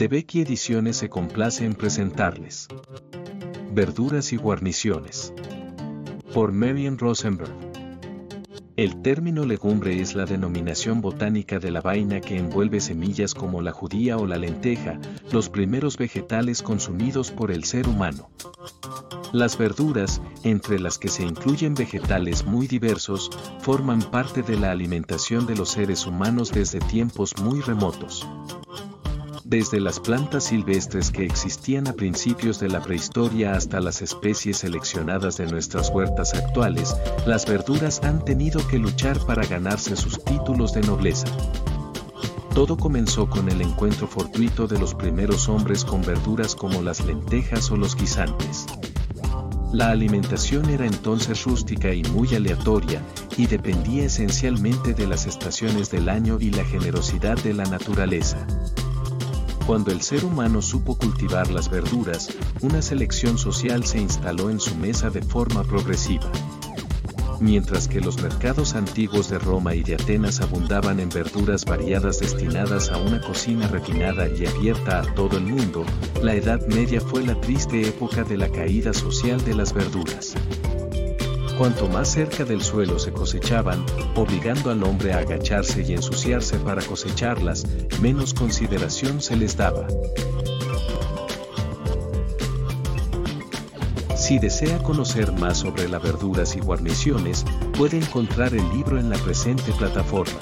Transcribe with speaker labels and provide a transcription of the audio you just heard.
Speaker 1: De Becky Ediciones se complace en presentarles. Verduras y guarniciones. Por Marian Rosenberg. El término legumbre es la denominación botánica de la vaina que envuelve semillas como la judía o la lenteja, los primeros vegetales consumidos por el ser humano. Las verduras, entre las que se incluyen vegetales muy diversos, forman parte de la alimentación de los seres humanos desde tiempos muy remotos. Desde las plantas silvestres que existían a principios de la prehistoria hasta las especies seleccionadas de nuestras huertas actuales, las verduras han tenido que luchar para ganarse sus títulos de nobleza. Todo comenzó con el encuentro fortuito de los primeros hombres con verduras como las lentejas o los guisantes. La alimentación era entonces rústica y muy aleatoria, y dependía esencialmente de las estaciones del año y la generosidad de la naturaleza. Cuando el ser humano supo cultivar las verduras, una selección social se instaló en su mesa de forma progresiva. Mientras que los mercados antiguos de Roma y de Atenas abundaban en verduras variadas destinadas a una cocina refinada y abierta a todo el mundo, la Edad Media fue la triste época de la caída social de las verduras. Cuanto más cerca del suelo se cosechaban, obligando al hombre a agacharse y ensuciarse para cosecharlas, menos consideración se les daba. Si desea conocer más sobre las verduras y guarniciones, puede encontrar el libro en la presente plataforma.